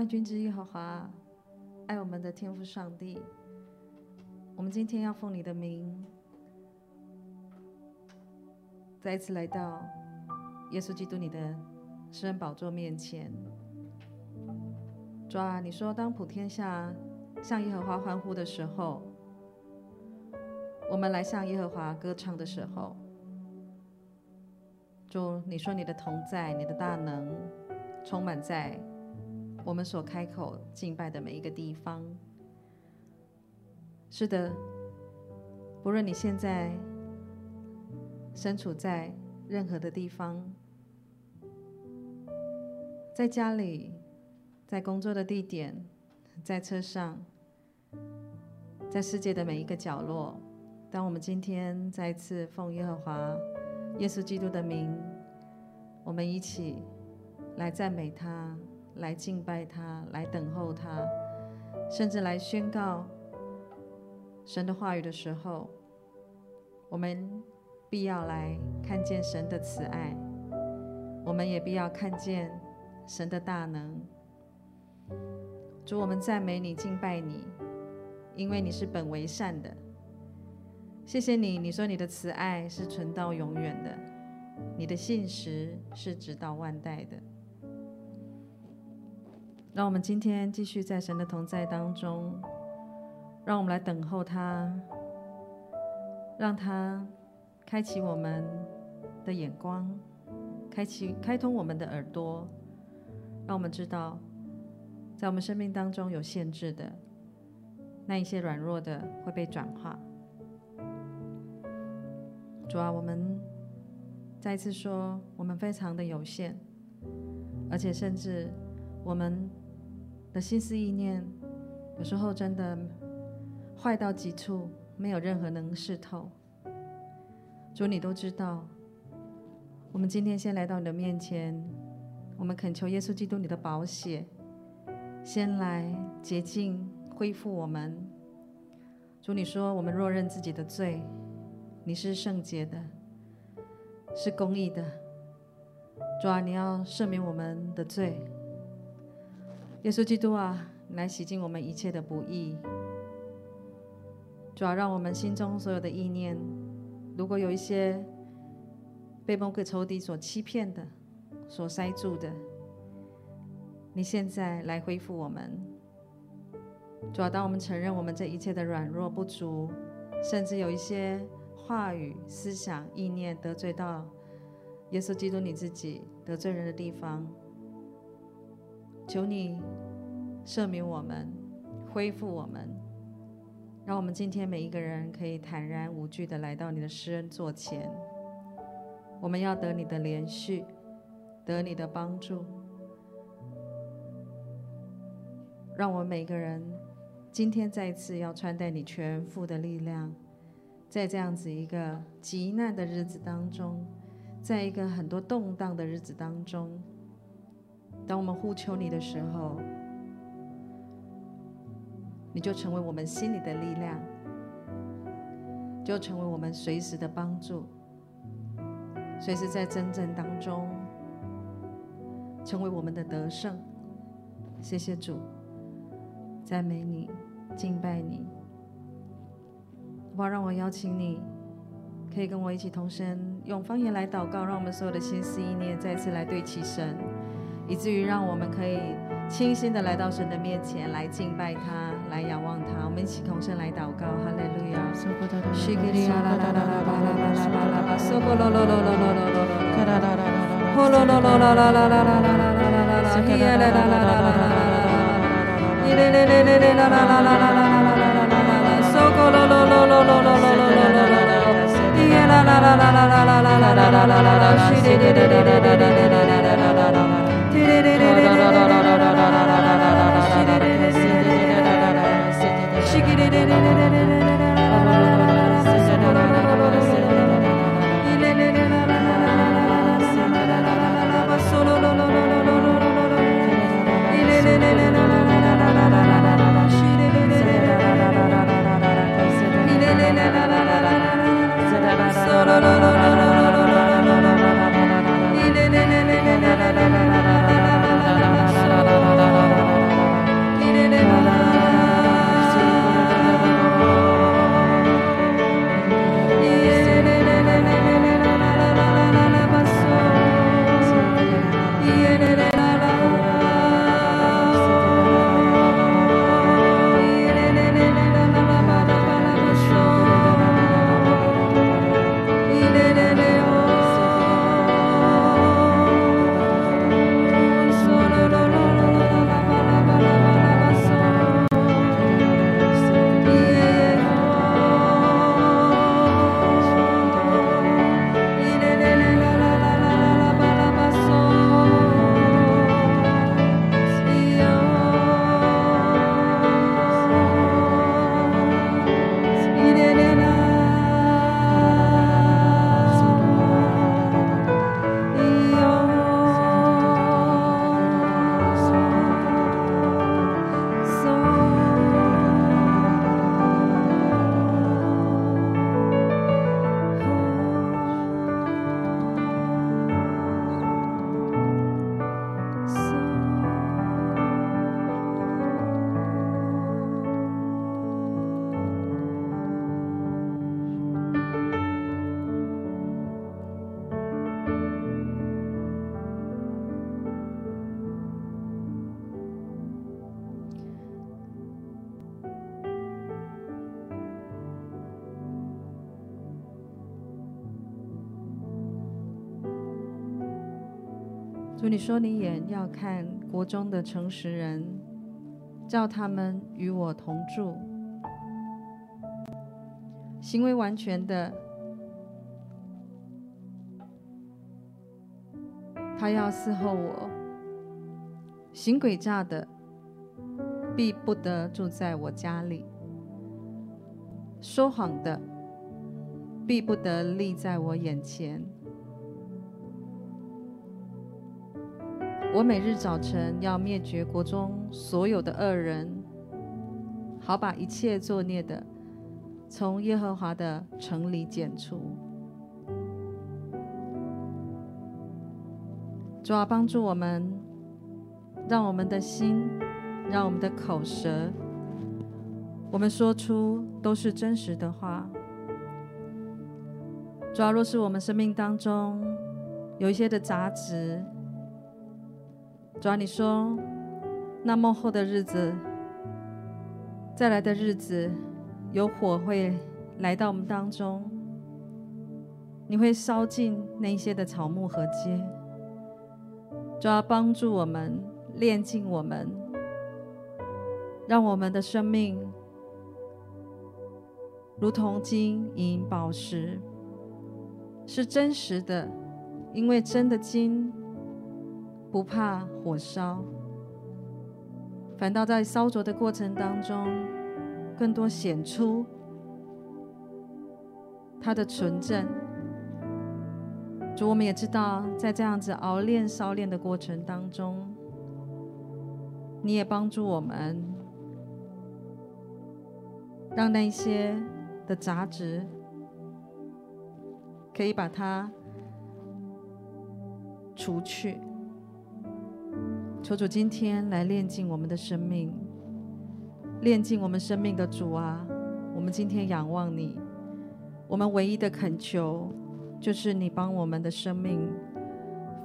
万军之耶和华，爱我们的天父上帝，我们今天要奉你的名，再一次来到耶稣基督你的施恩宝座面前。主啊，你说当普天下向耶和华欢呼的时候，我们来向耶和华歌唱的时候，主，你说你的同在，你的大能充满在我们所开口敬拜的每一个地方。是的，不论你现在身处在任何的地方，在家里。在工作的地点，在车上，在世界的每一个角落，当我们今天再次奉耶和华、耶稣基督的名，我们一起来赞美他，来敬拜他，来等候他，甚至来宣告神的话语的时候，我们必要来看见神的慈爱，我们也必要看见神的大能。主，我们赞美你，敬拜你，因为你是本为善的。谢谢你，你说你的慈爱是存到永远的，你的信实是直到万代的。让我们今天继续在神的同在当中，让我们来等候他，让他开启我们的眼光，开启开通我们的耳朵，让我们知道。在我们生命当中有限制的那一些软弱的会被转化。主啊，我们再一次说，我们非常的有限，而且甚至我们的心思意念有时候真的坏到极处，没有任何能试透。主，你都知道。我们今天先来到你的面前，我们恳求耶稣基督你的宝血。先来洁净、恢复我们。主，你说我们若认自己的罪，你是圣洁的，是公义的。主啊，你要赦免我们的罪。耶稣基督啊，你来洗净我们一切的不义。主啊，让我们心中所有的意念，如果有一些被某个仇敌所欺骗的、所塞住的。你现在来恢复我们，主要当我们承认我们这一切的软弱不足，甚至有一些话语、思想、意念得罪到耶稣基督你自己得罪人的地方，求你赦免我们，恢复我们，让我们今天每一个人可以坦然无惧的来到你的施恩座前，我们要得你的怜恤，得你的帮助。让我们每个人今天再次要穿戴你全副的力量，在这样子一个极难的日子当中，在一个很多动荡的日子当中，当我们呼求你的时候，你就成为我们心里的力量，就成为我们随时的帮助，随时在征战当中成为我们的得胜。谢谢主。赞美你，敬拜你。好，让我邀请你，可以跟我一起同声用方言来祷告，让我们所有的心思意念再次来对齐神，以至于让我们可以清新的来到神的面前，来敬拜他，来仰望他。我们一起同声来祷告：哈利路亚！da da da da 说你眼要看国中的诚实人，叫他们与我同住，行为完全的，他要伺候我；行诡诈的，必不得住在我家里；说谎的，必不得立在我眼前。我每日早晨要灭绝国中所有的恶人，好把一切作孽的从耶和华的城里剪除。主啊，帮助我们，让我们的心，让我们的口舌，我们说出都是真实的话。主啊，若是我们生命当中有一些的杂质，主啊，你说，那末后的日子，再来的日子，有火会来到我们当中，你会烧尽那些的草木和街。主啊，帮助我们，炼净我们，让我们的生命如同金银宝石，是真实的，因为真的金。不怕火烧，反倒在烧灼的过程当中，更多显出它的纯正。主，我们也知道，在这样子熬炼、烧炼的过程当中，你也帮助我们，让那些的杂质可以把它除去。求主今天来炼净我们的生命，炼净我们生命的主啊！我们今天仰望你，我们唯一的恳求就是你帮我们的生命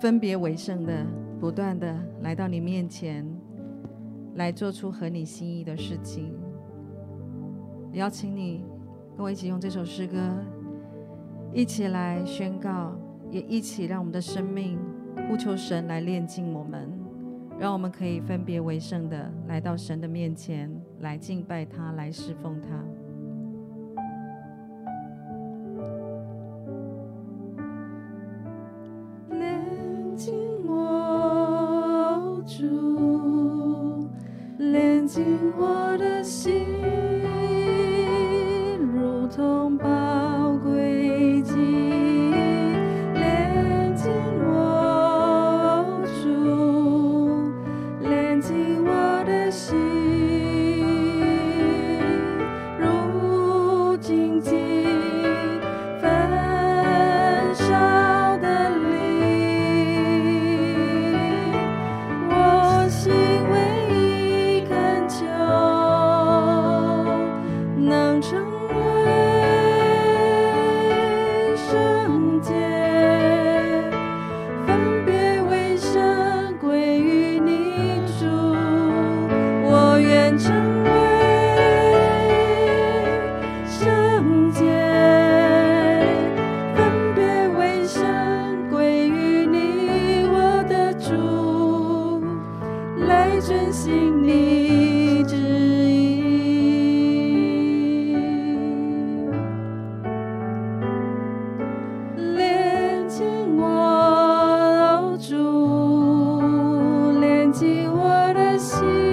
分别为圣的，不断的来到你面前，来做出合你心意的事情。邀请你跟我一起用这首诗歌，一起来宣告，也一起让我们的生命呼求神来炼净我们。让我们可以分别为圣的来到神的面前，来敬拜他，来侍奉他。to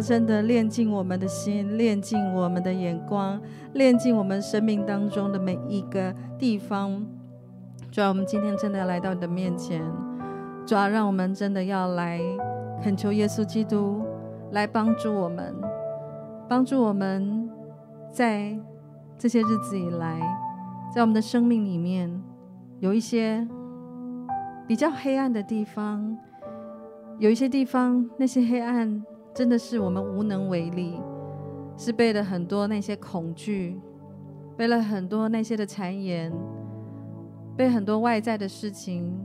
真的炼尽我们的心，炼尽我们的眼光，炼尽我们生命当中的每一个地方。主啊，我们今天真的要来到你的面前。主啊，让我们真的要来恳求耶稣基督来帮助我们，帮助我们在这些日子以来，在我们的生命里面有一些比较黑暗的地方，有一些地方那些黑暗。真的是我们无能为力，是背了很多那些恐惧，背了很多那些的谗言，背很多外在的事情，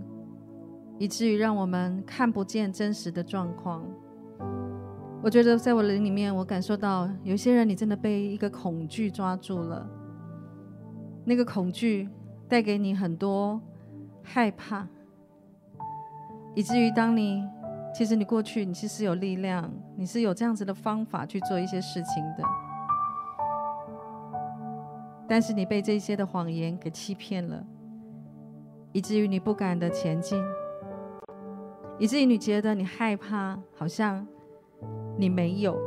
以至于让我们看不见真实的状况。我觉得在我的灵里面，我感受到有些人，你真的被一个恐惧抓住了，那个恐惧带给你很多害怕，以至于当你。其实你过去，你其实有力量，你是有这样子的方法去做一些事情的，但是你被这些的谎言给欺骗了，以至于你不敢的前进，以至于你觉得你害怕，好像你没有。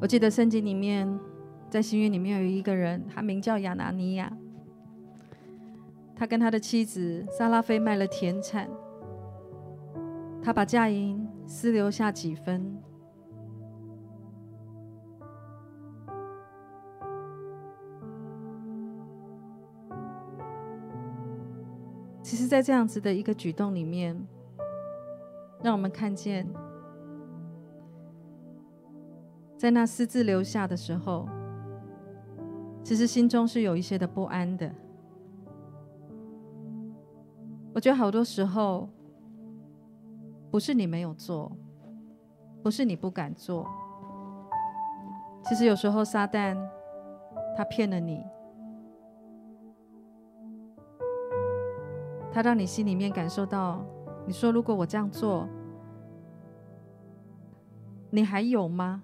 我记得圣经里面，在新约里面有一个人，他名叫亚拿尼亚，他跟他的妻子撒拉菲卖了田产。他把嫁银私留下几分。其实，在这样子的一个举动里面，让我们看见，在那私自留下的时候，其实心中是有一些的不安的。我觉得好多时候。不是你没有做，不是你不敢做。其实有时候撒旦他骗了你，他让你心里面感受到，你说如果我这样做，你还有吗？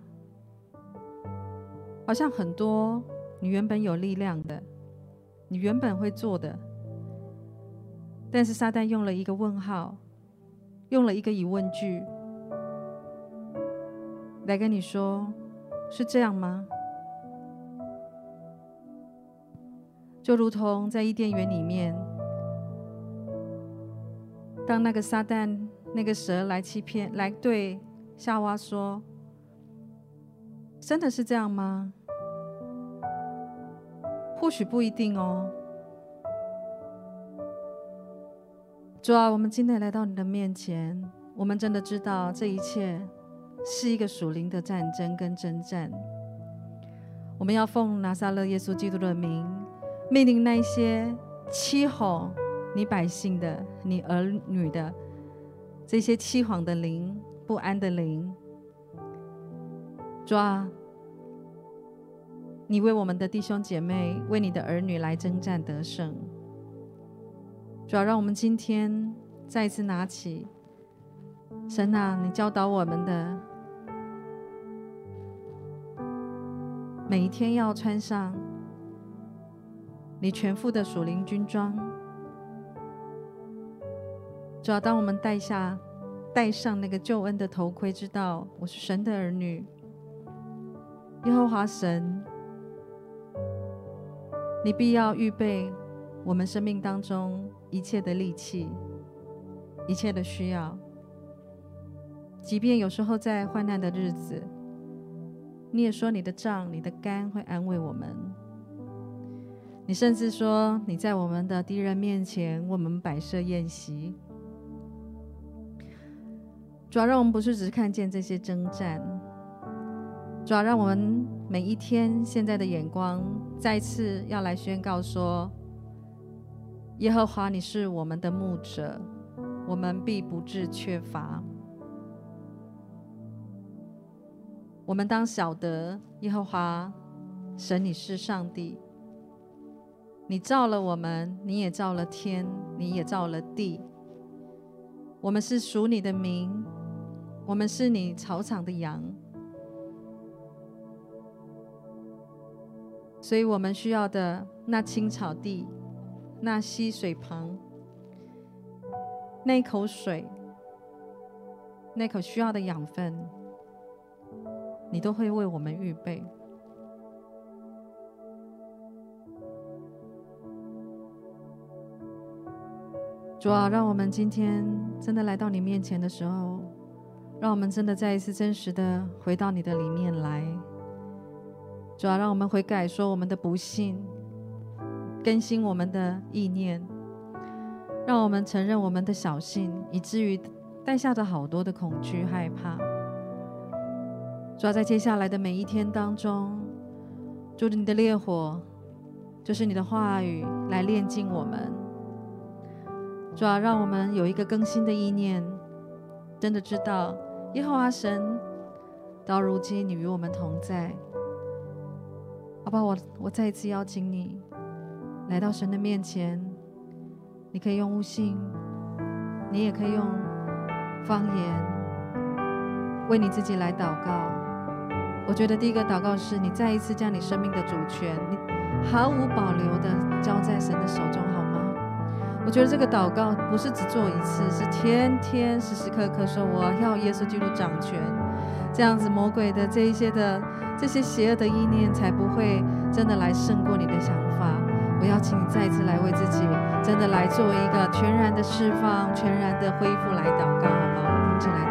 好像很多你原本有力量的，你原本会做的，但是撒旦用了一个问号。用了一个疑问句来跟你说：“是这样吗？”就如同在伊甸园里面，当那个撒旦、那个蛇来欺骗、来对夏娃说：“真的是这样吗？”或许不一定哦。主啊，我们今天来到你的面前，我们真的知道这一切是一个属灵的战争跟征战。我们要奉拿撒勒耶稣基督的名，命令那些欺哄你百姓的、你儿女的这些欺谎的灵、不安的灵。主啊，你为我们的弟兄姐妹、为你的儿女来征战得胜。主要让我们今天再一次拿起神啊，你教导我们的，每一天要穿上你全副的属灵军装。主要当我们戴下、戴上那个救恩的头盔，知道我是神的儿女，耶和华神，你必要预备我们生命当中。一切的力气，一切的需要，即便有时候在患难的日子，你也说你的杖、你的竿会安慰我们。你甚至说你在我们的敌人面前为我们摆设宴席。主要让我们不是只是看见这些征战，主要让我们每一天现在的眼光再次要来宣告说。耶和华，你是我们的牧者，我们必不致缺乏。我们当晓得，耶和华神，你是上帝。你造了我们，你也造了天，你也造了地。我们是属你的民，我们是你草场的羊。所以我们需要的那青草地。那溪水旁，那口水，那口需要的养分，你都会为我们预备。主啊，让我们今天真的来到你面前的时候，让我们真的再一次真实的回到你的里面来。主啊，让我们悔改，说我们的不信，更新我们的意念，让我们承认我们的小心，以至于带下着好多的恐惧、害怕。主啊，在接下来的每一天当中，主你的烈火，就是你的话语来炼净我们。主啊，让我们有一个更新的意念，真的知道耶和华神到如今你与我们同在。好吧，我我再一次邀请你来到神的面前，你可以用悟性，你也可以用方言为你自己来祷告。我觉得第一个祷告是你再一次将你生命的主权，你毫无保留的交在神的手中，好吗？我觉得这个祷告不是只做一次，是天天时时刻刻说我要耶稣基督掌权，这样子魔鬼的这一些的这些邪恶的意念才不会真的来胜过你的想法。我邀请你再次来为自己真的来做一个全然的释放、全然的恢复来祷告，好吗？我们一起来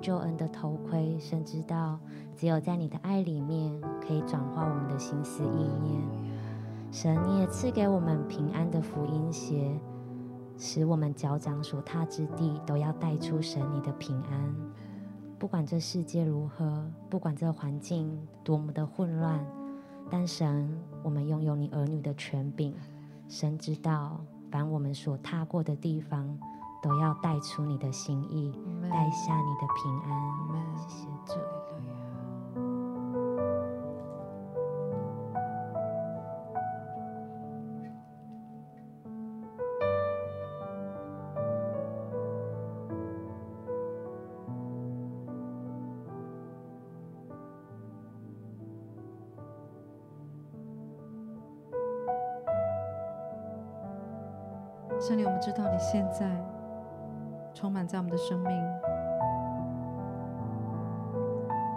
救恩的头盔，神知道，只有在你的爱里面，可以转化我们的心思意念。神，你也赐给我们平安的福音鞋，使我们脚掌所踏之地，都要带出神你的平安。不管这世界如何，不管这环境多么的混乱，但神，我们拥有你儿女的权柄。神知道，凡我们所踏过的地方。都要带出你的心意，带下你的平安。谢谢们知道你现在。充满在我们的生命，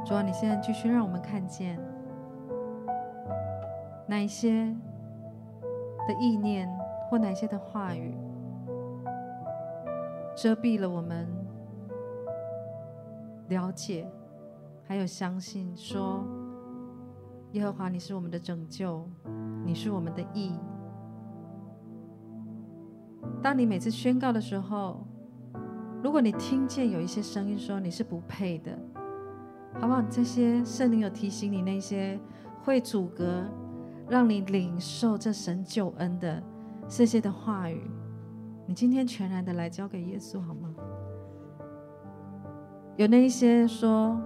主啊，你现在继续让我们看见哪一些的意念或哪一些的话语遮蔽了我们了解，还有相信说耶和华，你是我们的拯救，你是我们的义。当你每次宣告的时候，如果你听见有一些声音说你是不配的，好不好？这些圣灵有提醒你那些会阻隔让你领受这神救恩的这些的话语，你今天全然的来交给耶稣好吗？有那一些说：“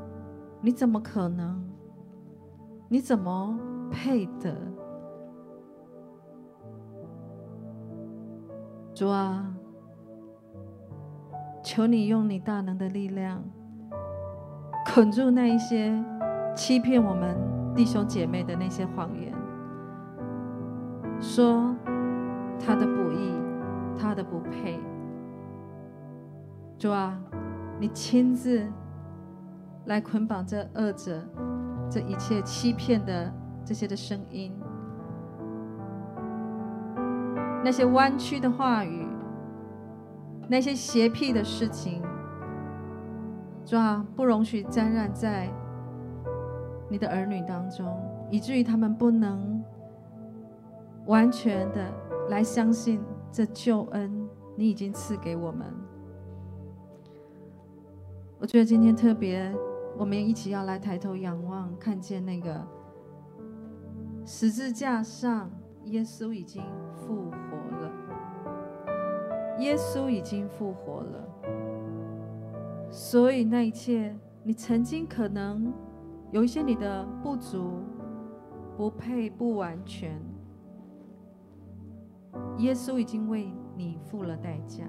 你怎么可能？你怎么配得？”主啊，求你用你大能的力量，捆住那一些欺骗我们弟兄姐妹的那些谎言，说他的不义，他的不配。主啊，你亲自来捆绑这恶者，这一切欺骗的这些的声音。那些弯曲的话语，那些邪僻的事情，主啊，不容许沾染在你的儿女当中，以至于他们不能完全的来相信这救恩，你已经赐给我们。我觉得今天特别，我们一起要来抬头仰望，看见那个十字架上，耶稣已经复活了。耶稣已经复活了，所以那一切，你曾经可能有一些你的不足、不配、不完全，耶稣已经为你付了代价，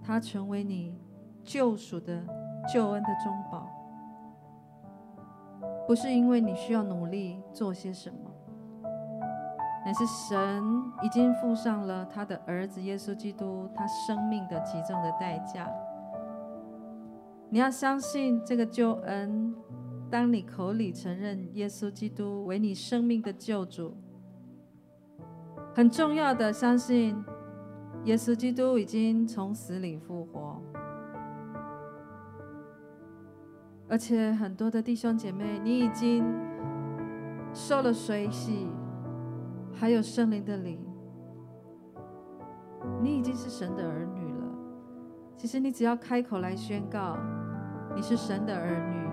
他成为你救赎的救恩的中保，不是因为你需要努力做些什么。乃是神已经付上了他的儿子耶稣基督他生命的极重的代价。你要相信这个救恩，当你口里承认耶稣基督为你生命的救主，很重要的相信耶稣基督已经从死里复活，而且很多的弟兄姐妹，你已经受了水洗。还有圣灵的灵，你已经是神的儿女了。其实你只要开口来宣告，你是神的儿女，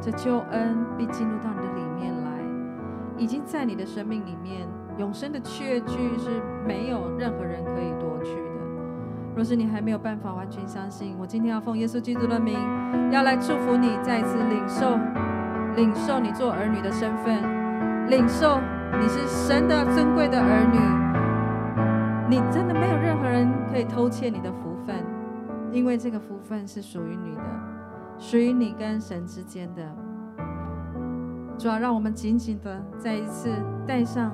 这救恩必进入到你的里面来，已经在你的生命里面，永生的确据是没有任何人可以夺去的。若是你还没有办法完全相信，我今天要奉耶稣基督的名，要来祝福你，再次领受，领受你做儿女的身份，领受。你是神的尊贵的儿女，你真的没有任何人可以偷窃你的福分，因为这个福分是属于你的，属于你跟神之间的。主要让我们紧紧的再一次戴上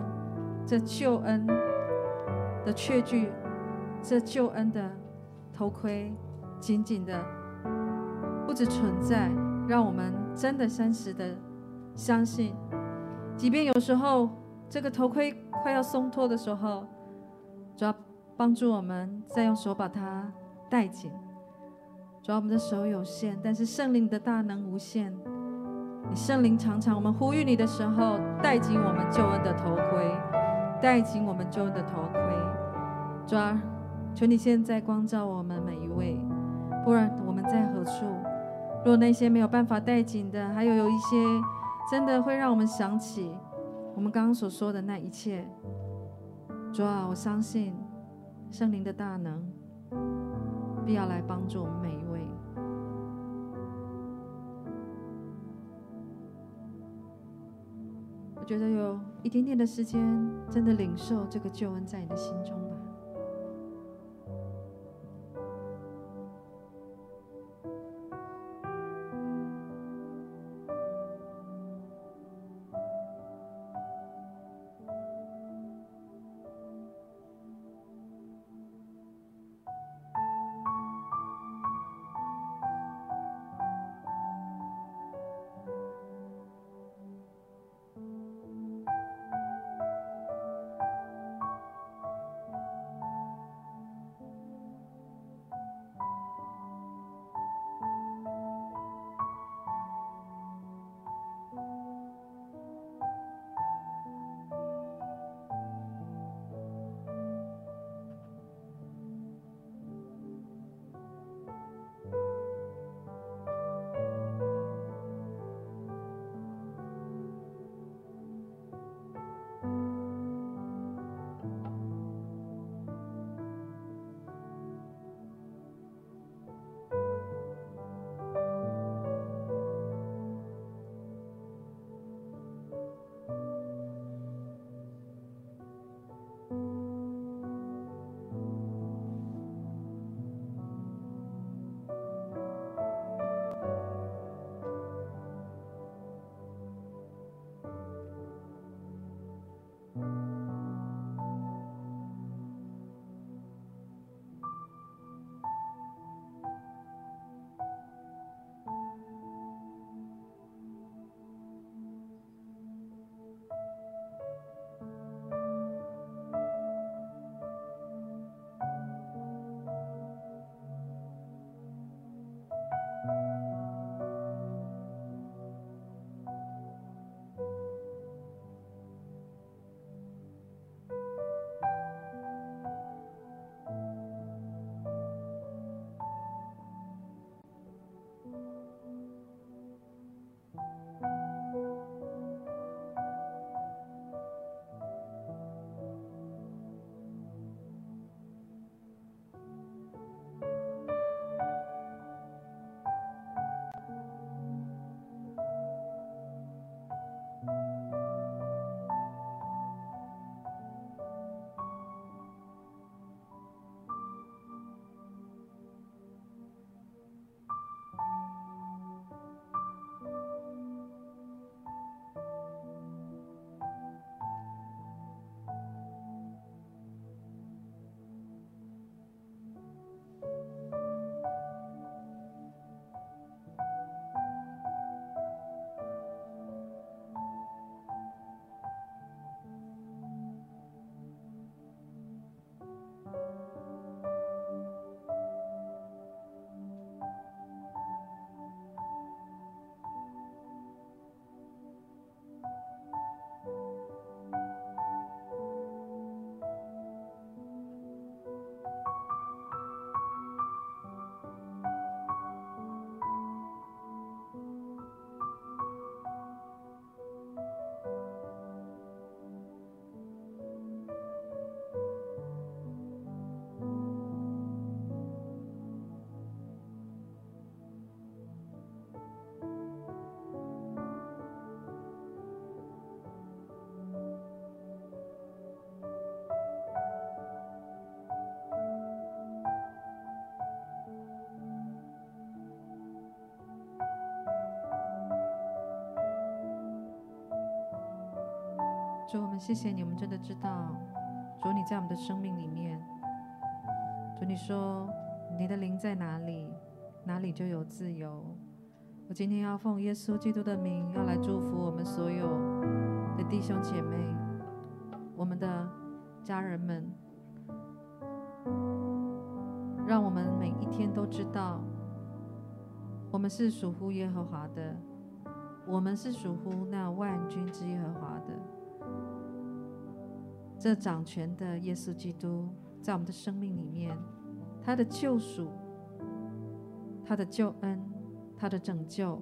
这救恩的确据，这救恩的头盔，紧紧的不止存在，让我们真的真实的相信，即便有时候。这个头盔快要松脱的时候，主要帮助我们再用手把它戴紧。主要我们的手有限，但是圣灵的大能无限。你圣灵常常我们呼吁你的时候，戴紧我们救恩的头盔，戴紧我们救恩的头盔。主啊，求你现在光照我们每一位，不然我们在何处？若那些没有办法戴紧的，还有有一些真的会让我们想起。我们刚刚所说的那一切，主啊，我相信圣灵的大能必要来帮助我们每一位。我觉得有一点点的时间，真的领受这个救恩在你的心中主，我们谢谢你，我们真的知道，主你在我们的生命里面。主你说，你的灵在哪里，哪里就有自由。我今天要奉耶稣基督的名，要来祝福我们所有的弟兄姐妹，我们的家人们，让我们每一天都知道，我们是属乎耶和华的。我们是属乎那万军之耶和华的，这掌权的耶稣基督，在我们的生命里面，他的救赎、他的救恩、他的拯救，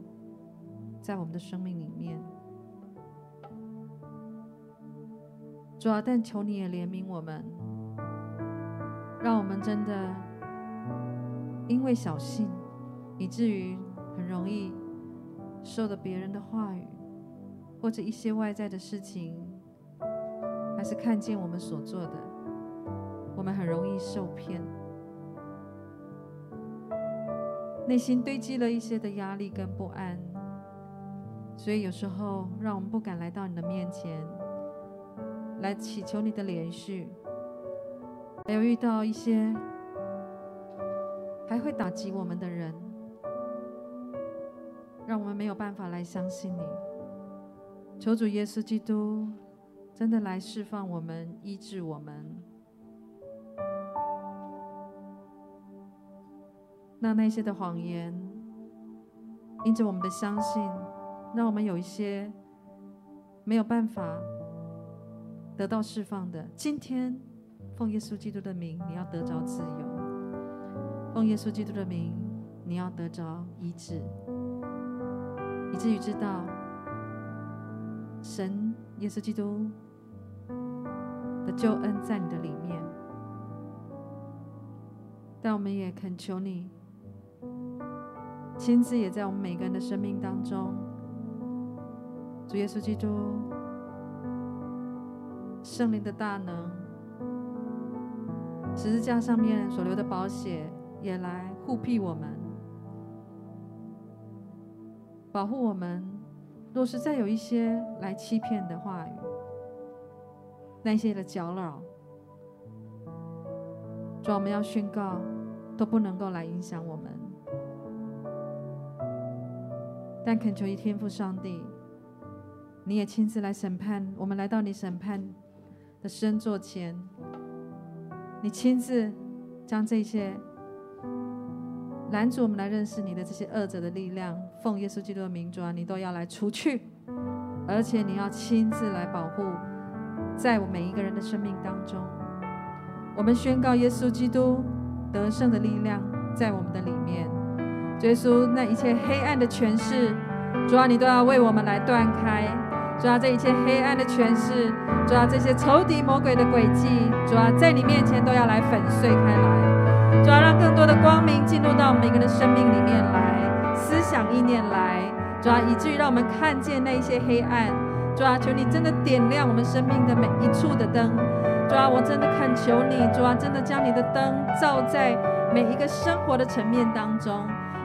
在我们的生命里面。主啊，但求你也怜悯我们，让我们真的因为小信，以至于很容易。受了别人的话语，或者一些外在的事情，还是看见我们所做的，我们很容易受骗，内心堆积了一些的压力跟不安，所以有时候让我们不敢来到你的面前，来祈求你的怜恤，还有遇到一些还会打击我们的人。让我们没有办法来相信你，求主耶稣基督真的来释放我们、医治我们。那那些的谎言，因着我们的相信，让我们有一些没有办法得到释放的。今天，奉耶稣基督的名，你要得着自由；奉耶稣基督的名，你要得着医治。以至于知道，神耶稣基督的救恩在你的里面，但我们也恳求你亲自也在我们每个人的生命当中，主耶稣基督圣灵的大能，十字架上面所流的宝血也来护庇我们。保护我们，若是再有一些来欺骗的话语，那些的搅扰，主，我们要宣告，都不能够来影响我们。但恳求一天父上帝，你也亲自来审判我们，来到你审判的身座前，你亲自将这些。拦阻我们来认识你的这些恶者的力量，奉耶稣基督的名，主啊，你都要来除去，而且你要亲自来保护，在我每一个人的生命当中，我们宣告耶稣基督得胜的力量在我们的里面。耶稣，那一切黑暗的权势，主啊，你都要为我们来断开；主啊，这一切黑暗的权势，主啊，这些仇敌魔鬼的诡计，主啊，在你面前都要来粉碎开来。主要让更多的光明进入到每个人的生命里面来，想意念来，主要以至于让我们看见那一些黑暗。主啊，求你真的点亮我们生命的每一处的灯。主啊，我真的恳求你，主啊，真的将你的灯照在每一个生活的层面当中，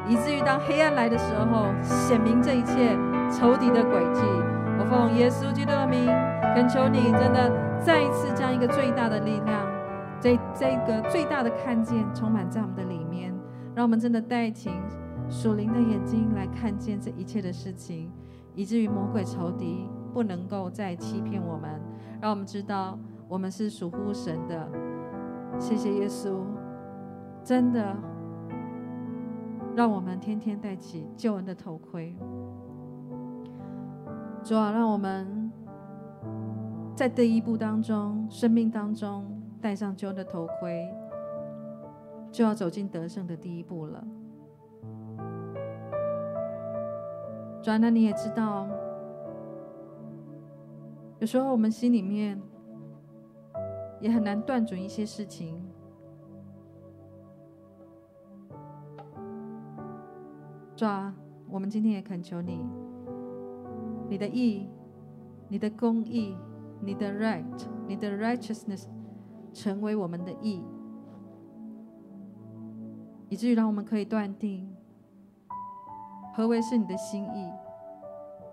以至于当黑暗来的时候，显明这一切仇敌的诡计。我奉耶稣基督的名，恳求你真的再一次将一个最大的力量。这这个最大的看见充满在我们的里面，让我们真的带情属灵的眼睛来看见这一切的事情，以至于魔鬼仇敌不能够再欺骗我们。让我们知道我们是属乎神的。谢谢耶稣，真的让我们天天戴起救恩的头盔。主啊，让我们在第一步当中，生命当中。戴上救恩的头盔，就要走进得胜的第一步了。转了，你也知道，有时候我们心里面也很难断准一些事情。抓，我们今天也恳求你，你的义、你的公义、你的 right、你的 righteousness。成为我们的义，以至于让我们可以断定何为是你的心意，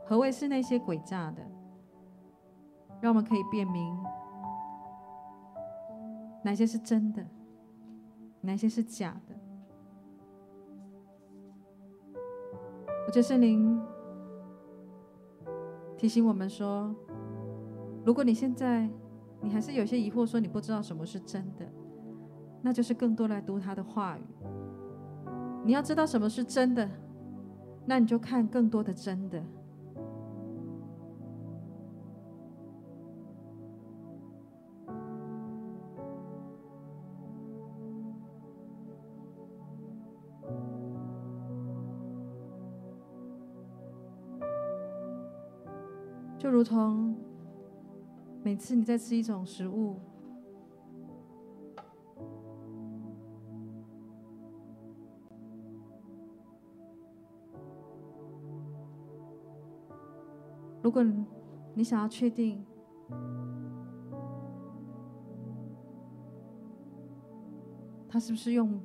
何为是那些诡诈的，让我们可以辨明哪些是真的，哪些是假的。我觉得圣灵提醒我们说，如果你现在你还是有些疑惑，说你不知道什么是真的，那就是更多来读他的话语。你要知道什么是真的，那你就看更多的真的。就如同每次你在吃一种食物。如果你想要确定它是不是用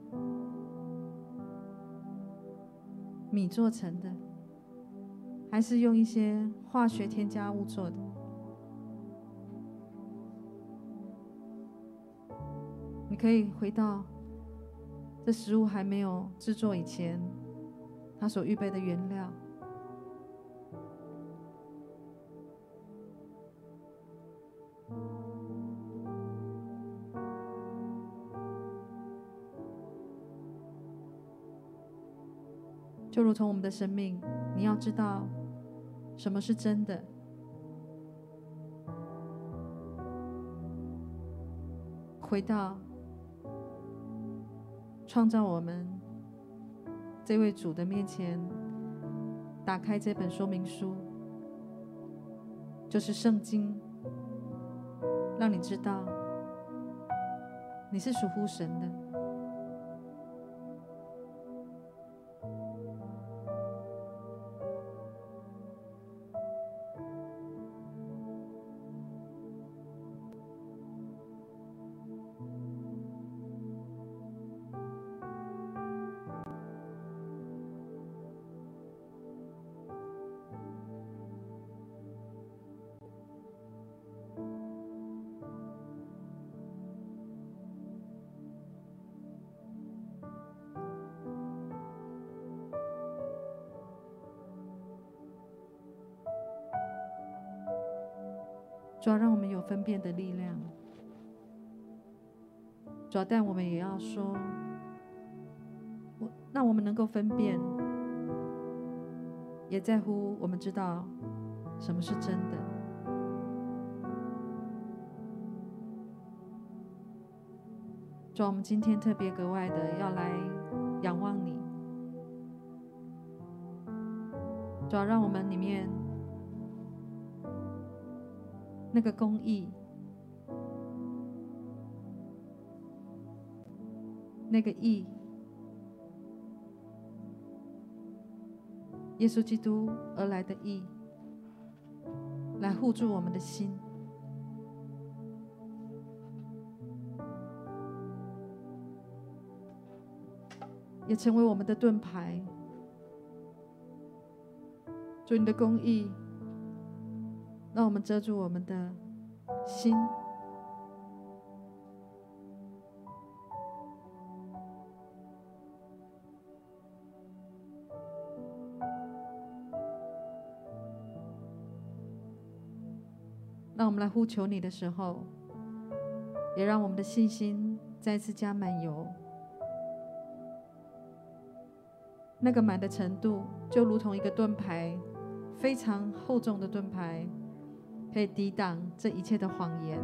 米做成的，还是用一些化学添加物做的，你可以回到这食物还没有制作以前，它所预备的原料。就如同我们的生命，你要知道什么是真的。回到创造我们这位主的面前，打开这本说明书，就是圣经，让你知道你是属乎神的。主要让我们有分辨的力量，主要但我们也要说，我那我们能够分辨，也在乎我们知道什么是真的。主，我们今天特别格外的要来仰望你，主要让我们里面。那个公义，那个义，耶稣基督而来的义，来护住我们的心，也成为我们的盾牌。主，你的公义。让我们遮住我们的心，让我们来呼求你的时候，也让我们的信心再次加满油。那个满的程度，就如同一个盾牌，非常厚重的盾牌。可以抵挡这一切的谎言，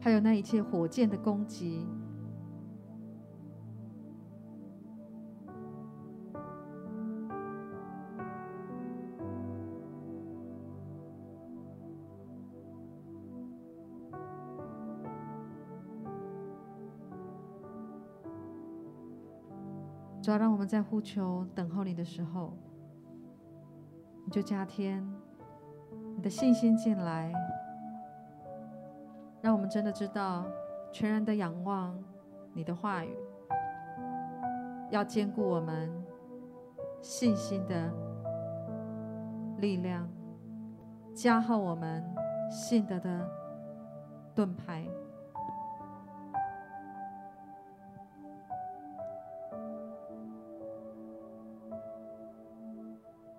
还有那一切火箭的攻击。主要让我们在呼求、等候你的时候。就加添你的信心进来，让我们真的知道全然的仰望你的话语，要兼顾我们信心的力量，加厚我们信德的盾牌。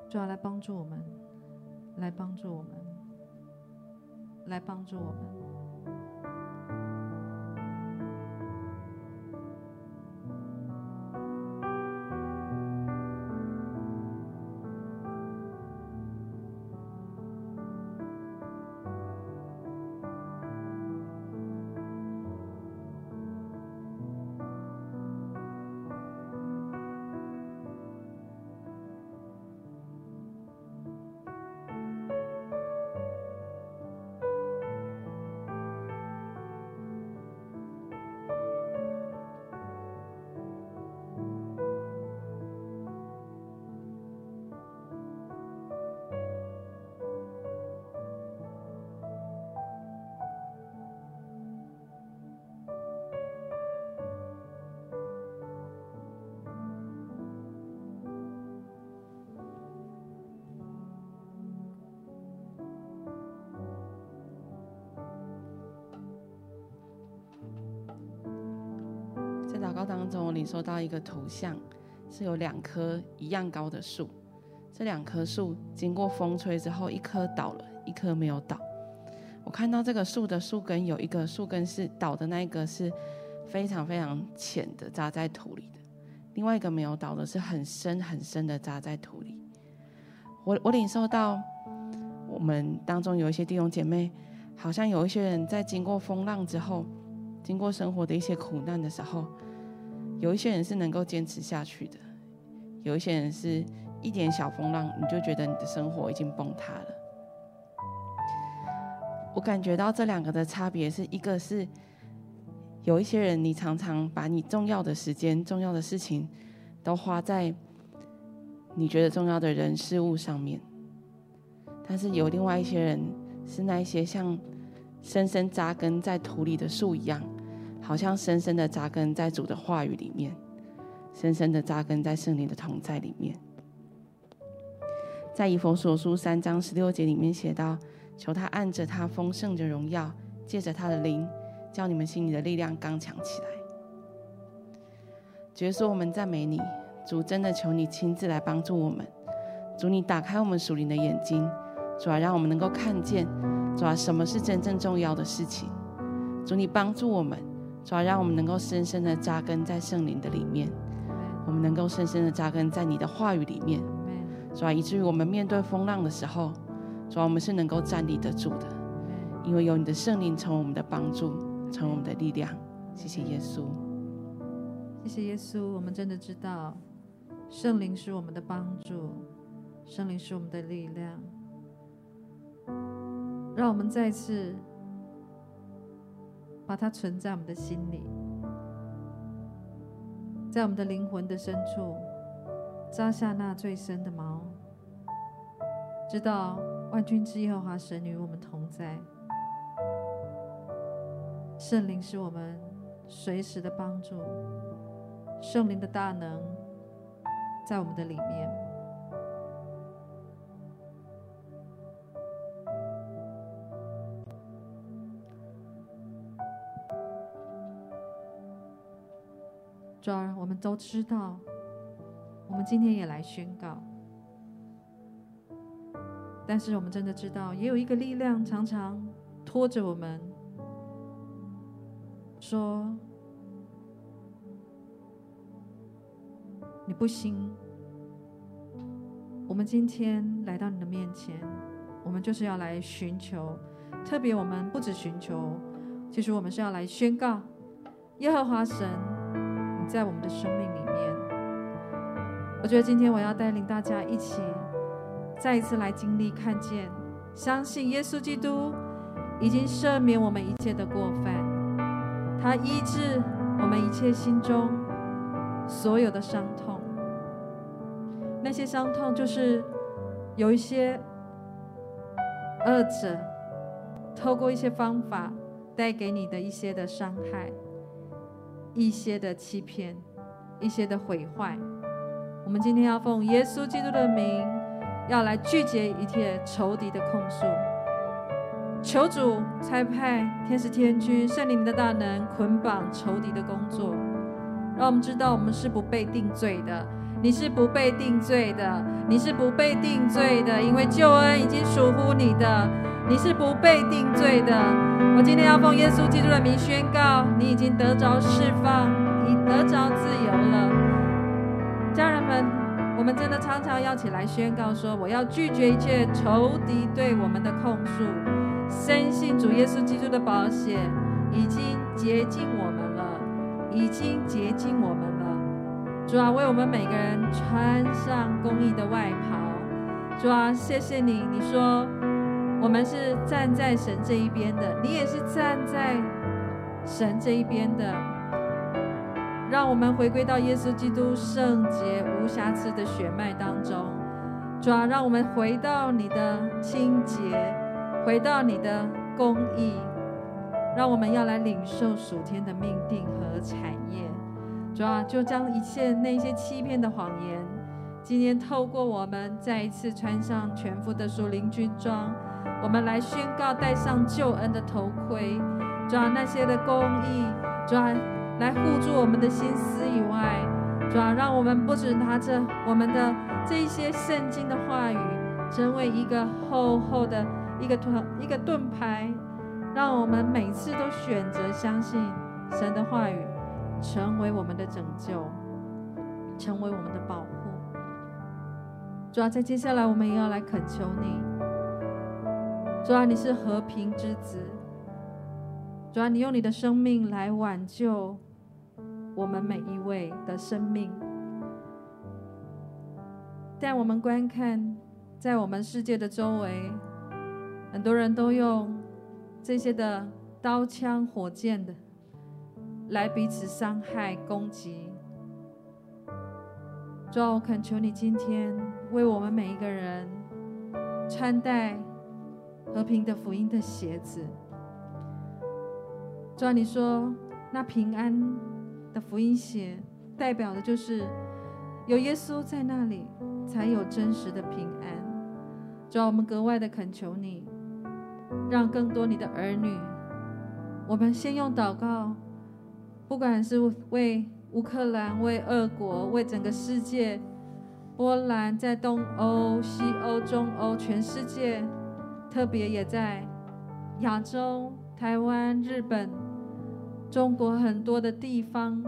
主要来帮助我们，来帮助我们，来帮助我们。告当中，我领受到一个图像，是有两棵一样高的树。这两棵树经过风吹之后，一棵倒了，一棵没有倒。我看到这个树的树根有一个树根是倒的那一个是非常非常浅的扎在土里的，另外一个没有倒的是很深很深的扎在土里。我我领受到我们当中有一些弟兄姐妹，好像有一些人在经过风浪之后，经过生活的一些苦难的时候。有一些人是能够坚持下去的，有一些人是一点小风浪，你就觉得你的生活已经崩塌了。我感觉到这两个的差别是一个是有一些人，你常常把你重要的时间、重要的事情都花在你觉得重要的人事物上面，但是有另外一些人是那一些像深深扎根在土里的树一样。好像深深的扎根在主的话语里面，深深的扎根在圣灵的同在里面。在以弗所书三章十六节里面写道：“求他按着他丰盛的荣耀，借着他的灵，叫你们心里的力量刚强起来。”主耶稣，我们赞美你，主真的求你亲自来帮助我们。主，你打开我们属灵的眼睛，主啊，让我们能够看见，主啊，什么是真正重要的事情。主，你帮助我们。主要，让我们能够深深的扎根在圣灵的里面，我们能够深深的扎根在你的话语里面，主啊，以至于我们面对风浪的时候，主啊，我们是能够站立得住的，因为有你的圣灵成为我们的帮助，成为我们的力量。谢谢耶稣，谢谢耶稣。我们真的知道，圣灵是我们的帮助，圣灵是我们的力量。让我们再次。把它存在我们的心里，在我们的灵魂的深处扎下那最深的锚，知道万军之耶和华神与我们同在，圣灵是我们随时的帮助，圣灵的大能在我们的里面。主儿，我们都知道，我们今天也来宣告。但是我们真的知道，也有一个力量常常拖着我们，说你不行。我们今天来到你的面前，我们就是要来寻求。特别我们不止寻求，其实我们是要来宣告耶和华神。在我们的生命里面，我觉得今天我要带领大家一起再一次来经历、看见、相信耶稣基督已经赦免我们一切的过犯，他医治我们一切心中所有的伤痛。那些伤痛就是有一些恶者透过一些方法带给你的一些的伤害。一些的欺骗，一些的毁坏，我们今天要奉耶稣基督的名要来拒绝一切仇敌的控诉。求主差派天使天君、圣灵的大能捆绑仇敌的工作，让我们知道我们是不被定罪的。你是不被定罪的，你是不被定罪的，因为救恩已经属乎你的。你是不被定罪的。我今天要奉耶稣基督的名宣告，你已经得着释放，已得着自由了。家人们，我们真的常常要起来宣告说：我要拒绝一切仇敌对我们的控诉，深信主耶稣基督的保险已经洁净我们了，已经洁净我们了。主啊，为我们每个人穿上公义的外袍。主啊，谢谢你，你说。我们是站在神这一边的，你也是站在神这一边的。让我们回归到耶稣基督圣洁无瑕疵的血脉当中，主啊，让我们回到你的清洁，回到你的公义，让我们要来领受属天的命定和产业。主啊，就将一切那些欺骗的谎言，今天透过我们再一次穿上全副的属灵军装。我们来宣告，戴上救恩的头盔，主啊，那些的公义，主啊，来护住我们的心思以外，主啊，让我们不止拿着我们的这一些圣经的话语，成为一个厚厚的一个盾一个盾牌，让我们每次都选择相信神的话语，成为我们的拯救，成为我们的保护。主要，在接下来我们也要来恳求你。主啊，你是和平之子。主啊，你用你的生命来挽救我们每一位的生命。但我们观看，在我们世界的周围，很多人都用这些的刀枪火箭的来彼此伤害攻击。主啊，我恳求你今天为我们每一个人穿戴。和平的福音的鞋子，主啊，你说那平安的福音鞋，代表的就是有耶稣在那里，才有真实的平安。主啊，我们格外的恳求你，让更多你的儿女，我们先用祷告，不管是为乌克兰、为俄国、为整个世界，波兰在东欧、西欧、中欧，全世界。特别也在亚洲、台湾、日本、中国很多的地方，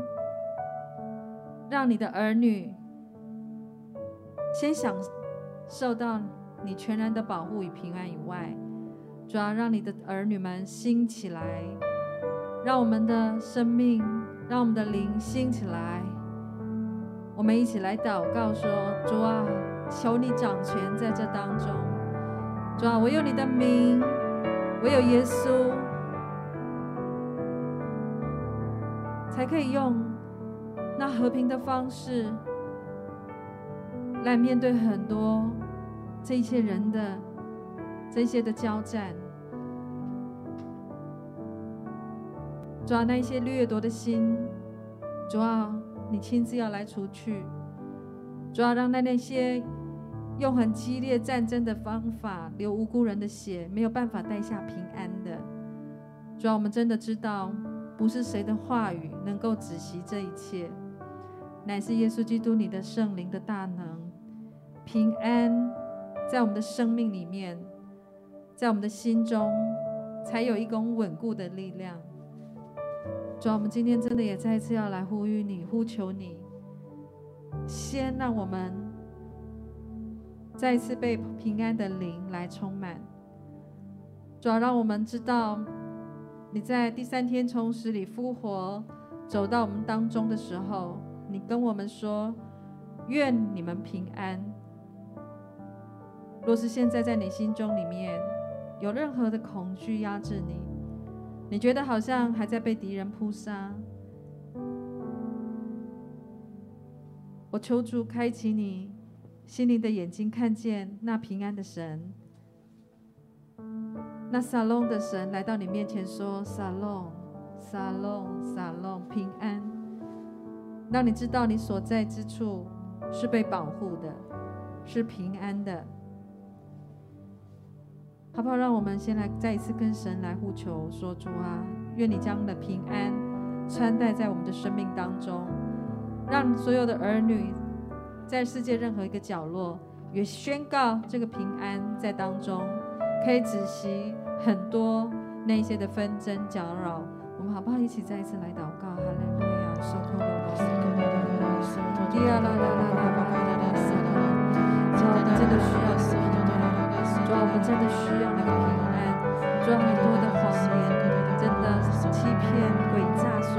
让你的儿女先享受到你全然的保护与平安以外，主要让你的儿女们兴起来，让我们的生命，让我们的灵兴起来。我们一起来祷告说：主啊，求你掌权在这当中。主啊，我有你的名，我有耶稣，才可以用那和平的方式来面对很多这些人的这些的交战。主啊，那一些掠夺的心，主啊，你亲自要来除去。主啊，让那那些。用很激烈战争的方法流无辜人的血，没有办法带下平安的。主啊，我们真的知道，不是谁的话语能够止息这一切，乃是耶稣基督你的圣灵的大能，平安在我们的生命里面，在我们的心中，才有一种稳固的力量。主啊，我们今天真的也再次要来呼吁你，呼求你，先让我们。再次被平安的灵来充满，主要让我们知道，你在第三天从死里复活，走到我们当中的时候，你跟我们说：“愿你们平安。”若是现在在你心中里面有任何的恐惧压制你，你觉得好像还在被敌人扑杀，我求主开启你。心灵的眼睛看见那平安的神，那撒龙的神来到你面前说：“撒龙，撒龙，撒龙，平安。”让你知道你所在之处是被保护的，是平安的，好不好？让我们先来再一次跟神来呼求，说主啊，愿你将的平安穿戴在我们的生命当中，让所有的儿女在世界任何一个角落，也宣告这个平安在当中，可以止息很多那些的纷争搅扰。我们好不好一起再一次来祷告？哈利路亚，收托罗罗斯，迪亚拉拉拉拉巴巴拉拉斯，主啊，我们真的需要你的平安，主啊，我们真的需要你的平安，主啊，很多的谎言，真的欺骗、诡诈说，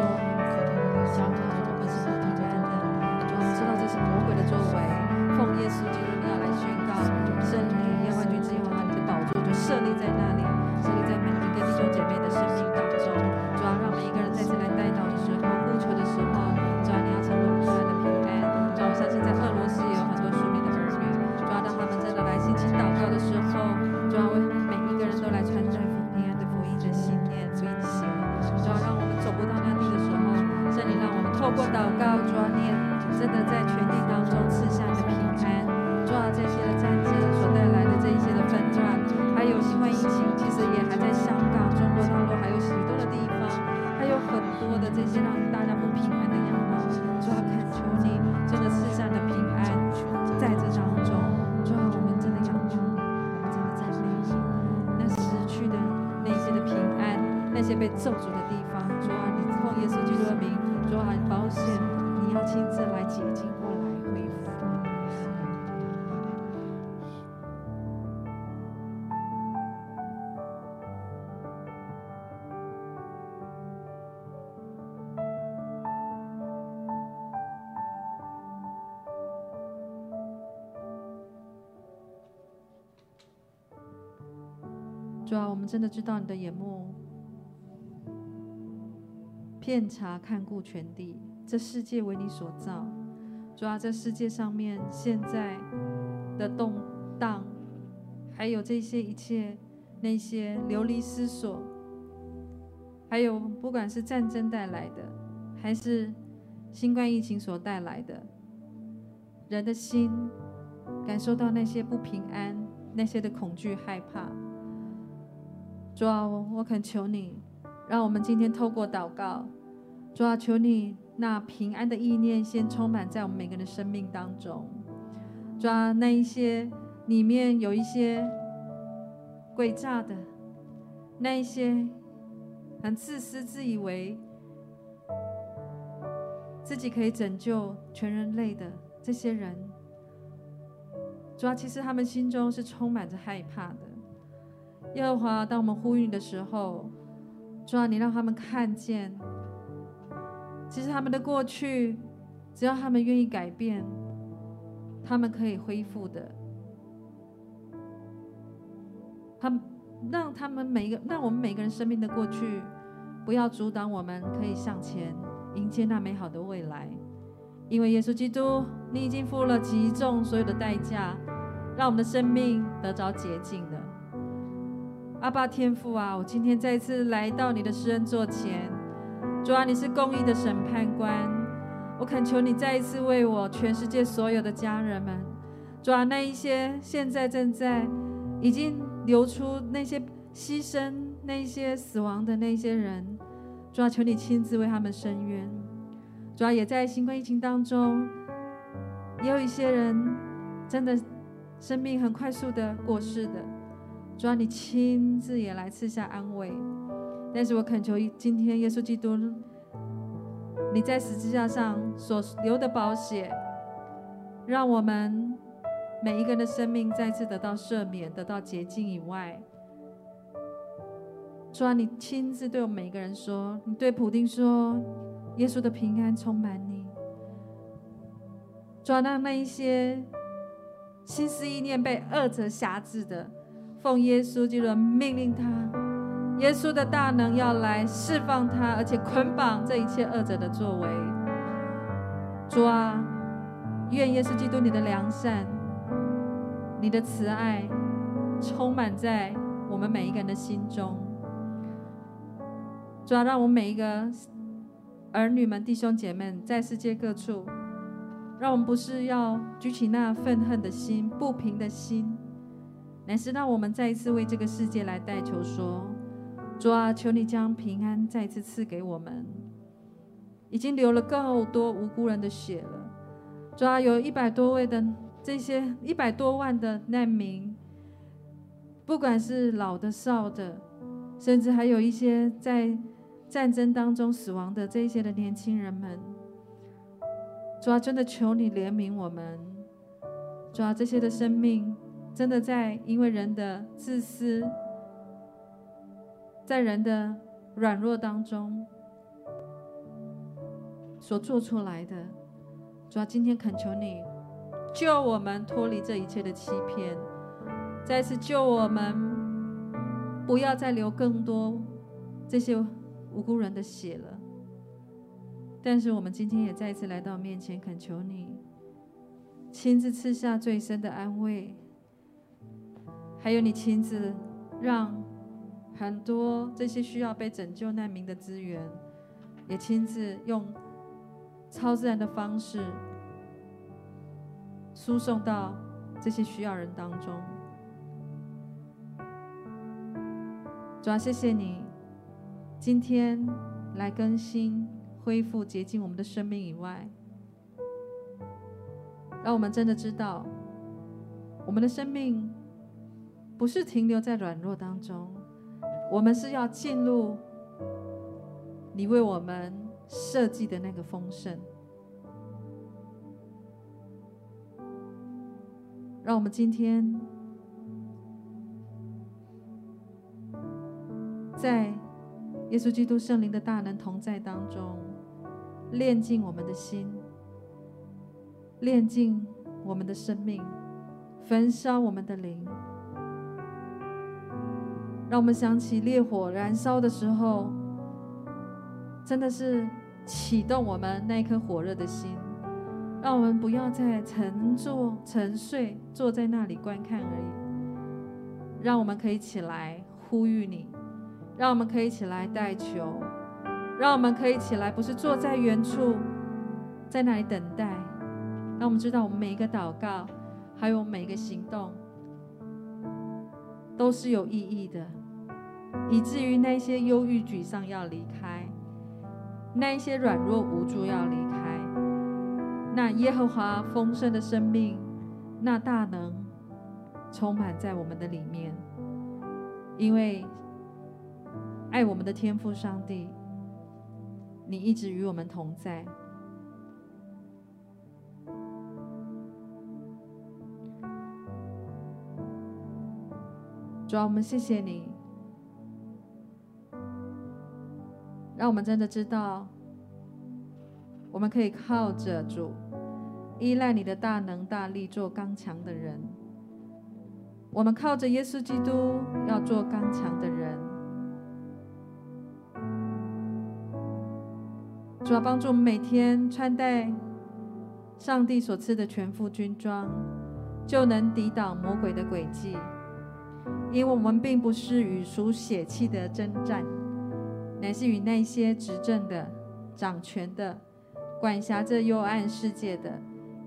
啊，我们真的知道你的眼目遍察看顾全地，这世界为你所造。主啊，这世界上面现在的动荡，还有这些一切那些流离失所，还有不管是战争带来的，还是新冠疫情所带来的，人的心感受到那些不平安，那些的恐惧害怕。主啊，我恳求你，让我们今天透过祷告，主啊，求你那平安的意念先充满在我们每个人的生命当中。主啊，那一些里面有一些诡诈的，那一些很自私、自以为自己可以拯救全人类的这些人，主啊，其实他们心中是充满着害怕的。耶和华，当我们呼吁你的时候，主啊，你让他们看见，其实他们的过去，只要他们愿意改变，他们可以恢复的。他们让他们每一个，让我们每个人生命的过去，不要阻挡我们可以向前迎接那美好的未来。因为耶稣基督，你已经付了极重所有的代价，让我们的生命得着洁净的。阿爸天父啊，我今天再一次来到你的施恩座前，主啊，你是公义的审判官，我恳求你再一次为我全世界所有的家人们，主啊，那一些现在正在已经流出那些牺牲、那一些死亡的那些人，主啊，求你亲自为他们伸冤。主啊，也在新冠疫情当中，也有一些人真的生命很快速的过世的。主啊，你亲自也来赐下安慰，但是我恳求今天耶稣基督，你在十字架上所流的宝血，让我们每一个人的生命再次得到赦免，得到洁净以外，主啊，你亲自对我们每一个人说，你对普丁说，耶稣的平安充满你，主啊，让那一些心思意念被恶者辖制的。奉耶稣基督命令他，耶稣的大能要来释放他，而且捆绑这一切恶者的作为。主啊，愿耶稣基督你的良善、你的慈爱充满在我们每一个人的心中。主啊，让我们每一个儿女们、弟兄姐妹在世界各处，让我们不是要举起那愤恨的心、不平的心。乃是让我们再一次为这个世界来代求说：主啊，求你将平安再次赐给我们。已经流了够多无辜人的血了，主啊，有一百多位的这些一百多万的难民，不管是老的少的，甚至还有一些在战争当中死亡的这些的年轻人们，主啊，真的求你怜悯我们，主啊，这些的生命。真的在因为人的自私，在人的软弱当中所做出来的，主要今天恳求你救我们脱离这一切的欺骗，再次救我们，不要再流更多这些无辜人的血了。但是我们今天也再一次来到面前恳求你，亲自赐下最深的安慰。还有你亲自让很多这些需要被拯救难民的资源，也亲自用超自然的方式输送到这些需要人当中。主要谢谢你今天来更新、恢复、洁净我们的生命以外，让我们真的知道我们的生命。不是停留在软弱当中，我们是要进入你为我们设计的那个丰盛。让我们今天在耶稣基督圣灵的大能同在当中，炼净我们的心，炼净我们的生命，焚烧我们的灵。让我们想起烈火燃烧的时候，真的是启动我们那颗火热的心，让我们不要再沉坐沉睡，坐在那里观看而已。让我们可以起来呼吁你，让我们可以起来代求，让我们可以起来，不是坐在原处，在那里等待。让我们知道，我们每一个祷告，还有每一个行动，都是有意义的。以至于那些忧郁沮丧要离开，那一些软弱无助要离开，那耶和华丰盛的生命，那大能充满在我们的里面，因为爱我们的天父上帝，你一直与我们同在。主啊，我们谢谢你。让我们真的知道，我们可以靠着主，依赖你的大能大力，做刚强的人。我们靠着耶稣基督，要做刚强的人。主要帮助我们每天穿戴上帝所赐的全副军装，就能抵挡魔鬼的诡计。因为我们并不是与属血气的争战。乃是与那些执政的、掌权的、管辖着幽暗世界的，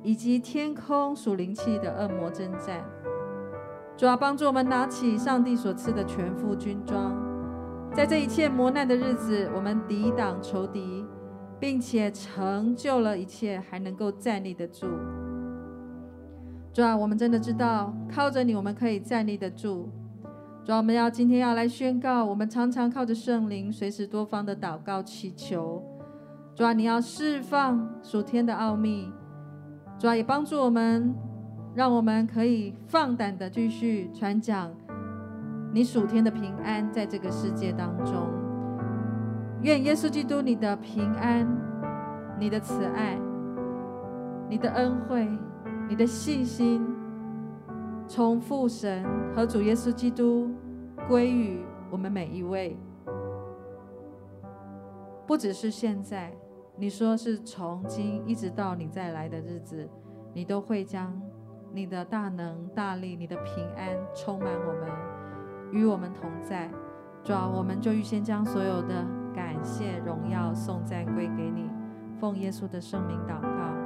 以及天空属灵气的恶魔征战。主要帮助我们拿起上帝所赐的全副军装，在这一切磨难的日子，我们抵挡仇敌，并且成就了一切，还能够站立得住。主啊，我们真的知道，靠着你，我们可以站立得住。主要，我们要今天要来宣告，我们常常靠着圣灵，随时多方的祷告祈求。主啊，你要释放属天的奥秘。主啊，也帮助我们，让我们可以放胆的继续传讲你属天的平安，在这个世界当中。愿耶稣基督你的平安、你的慈爱、你的恩惠、你的信心。从父神和主耶稣基督归于我们每一位，不只是现在，你说是从今一直到你再来的日子，你都会将你的大能大力、你的平安充满我们，与我们同在。主啊，我们就预先将所有的感谢、荣耀、颂赞归给你，奉耶稣的圣名祷告，